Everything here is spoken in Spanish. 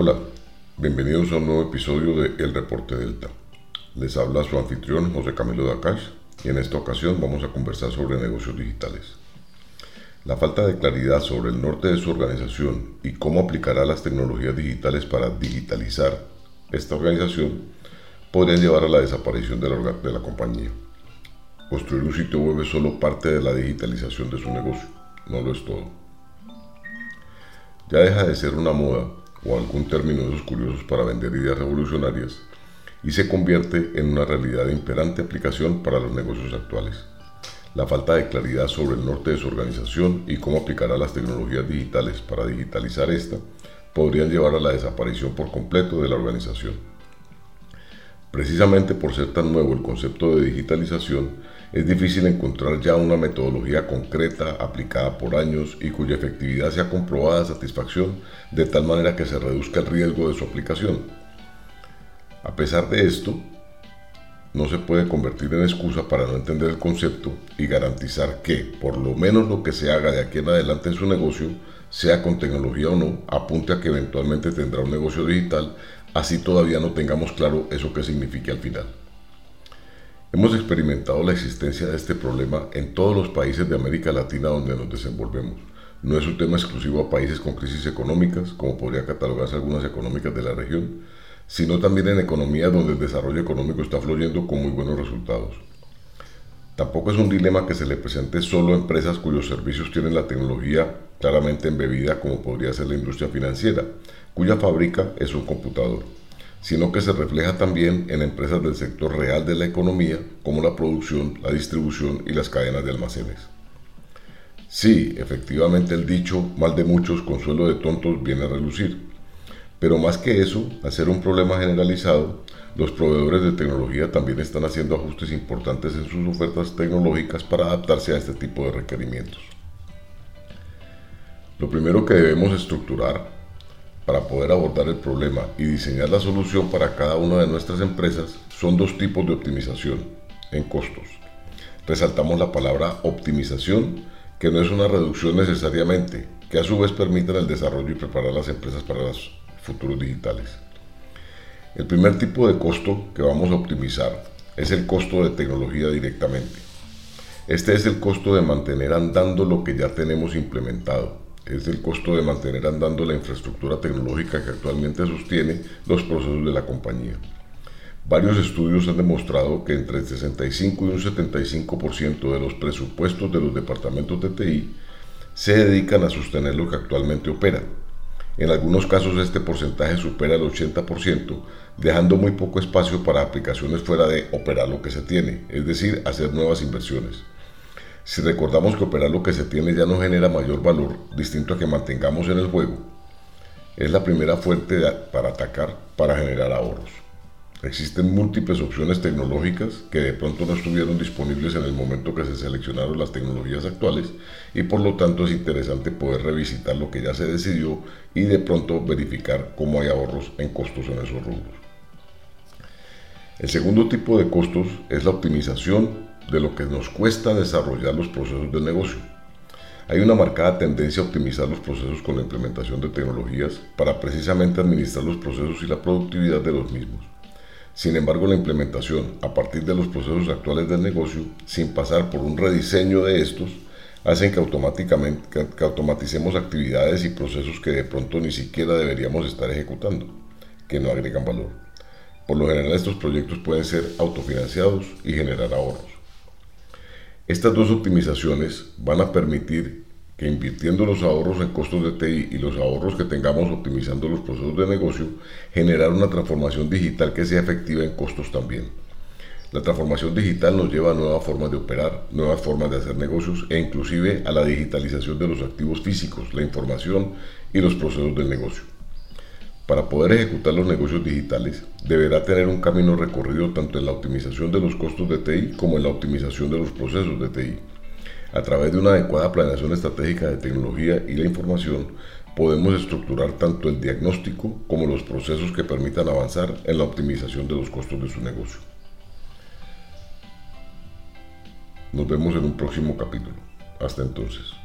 Hola, bienvenidos a un nuevo episodio de El Reporte Delta. Les habla su anfitrión José Camilo Dacash y en esta ocasión vamos a conversar sobre negocios digitales. La falta de claridad sobre el norte de su organización y cómo aplicará las tecnologías digitales para digitalizar esta organización podrían llevar a la desaparición de la, de la compañía. Construir un sitio web es solo parte de la digitalización de su negocio, no lo es todo. Ya deja de ser una moda o algún término de esos curiosos para vender ideas revolucionarias y se convierte en una realidad de imperante aplicación para los negocios actuales. La falta de claridad sobre el norte de su organización y cómo aplicará las tecnologías digitales para digitalizar esta podrían llevar a la desaparición por completo de la organización. Precisamente por ser tan nuevo el concepto de digitalización, es difícil encontrar ya una metodología concreta aplicada por años y cuya efectividad sea comprobada a satisfacción de tal manera que se reduzca el riesgo de su aplicación. A pesar de esto, no se puede convertir en excusa para no entender el concepto y garantizar que, por lo menos lo que se haga de aquí en adelante en su negocio, sea con tecnología o no, apunte a que eventualmente tendrá un negocio digital, así todavía no tengamos claro eso que signifique al final. Hemos experimentado la existencia de este problema en todos los países de América Latina donde nos desenvolvemos. No es un tema exclusivo a países con crisis económicas, como podría catalogarse algunas económicas de la región, sino también en economías donde el desarrollo económico está fluyendo con muy buenos resultados. Tampoco es un dilema que se le presente solo a empresas cuyos servicios tienen la tecnología claramente embebida, como podría ser la industria financiera, cuya fábrica es un computador sino que se refleja también en empresas del sector real de la economía, como la producción, la distribución y las cadenas de almacenes. Sí, efectivamente el dicho mal de muchos, consuelo de tontos viene a relucir. Pero más que eso, al ser un problema generalizado, los proveedores de tecnología también están haciendo ajustes importantes en sus ofertas tecnológicas para adaptarse a este tipo de requerimientos. Lo primero que debemos estructurar para poder abordar el problema y diseñar la solución para cada una de nuestras empresas son dos tipos de optimización en costos. Resaltamos la palabra optimización, que no es una reducción necesariamente, que a su vez permite el desarrollo y preparar las empresas para los futuros digitales. El primer tipo de costo que vamos a optimizar es el costo de tecnología directamente. Este es el costo de mantener andando lo que ya tenemos implementado es el costo de mantener andando la infraestructura tecnológica que actualmente sostiene los procesos de la compañía. Varios estudios han demostrado que entre el 65 y un 75% de los presupuestos de los departamentos de TI se dedican a sostener lo que actualmente opera. En algunos casos este porcentaje supera el 80%, dejando muy poco espacio para aplicaciones fuera de operar lo que se tiene, es decir, hacer nuevas inversiones. Si recordamos que operar lo que se tiene ya no genera mayor valor, distinto a que mantengamos en el juego, es la primera fuente para atacar para generar ahorros. Existen múltiples opciones tecnológicas que de pronto no estuvieron disponibles en el momento que se seleccionaron las tecnologías actuales y por lo tanto es interesante poder revisitar lo que ya se decidió y de pronto verificar cómo hay ahorros en costos en esos rubros. El segundo tipo de costos es la optimización de lo que nos cuesta desarrollar los procesos del negocio. Hay una marcada tendencia a optimizar los procesos con la implementación de tecnologías para precisamente administrar los procesos y la productividad de los mismos. Sin embargo, la implementación a partir de los procesos actuales del negocio, sin pasar por un rediseño de estos, hacen que automáticamente que automaticemos actividades y procesos que de pronto ni siquiera deberíamos estar ejecutando, que no agregan valor. Por lo general, estos proyectos pueden ser autofinanciados y generar ahorros. Estas dos optimizaciones van a permitir que invirtiendo los ahorros en costos de TI y los ahorros que tengamos optimizando los procesos de negocio, generar una transformación digital que sea efectiva en costos también. La transformación digital nos lleva a nuevas formas de operar, nuevas formas de hacer negocios e inclusive a la digitalización de los activos físicos, la información y los procesos del negocio. Para poder ejecutar los negocios digitales, deberá tener un camino recorrido tanto en la optimización de los costos de TI como en la optimización de los procesos de TI. A través de una adecuada planeación estratégica de tecnología y la información, podemos estructurar tanto el diagnóstico como los procesos que permitan avanzar en la optimización de los costos de su negocio. Nos vemos en un próximo capítulo. Hasta entonces.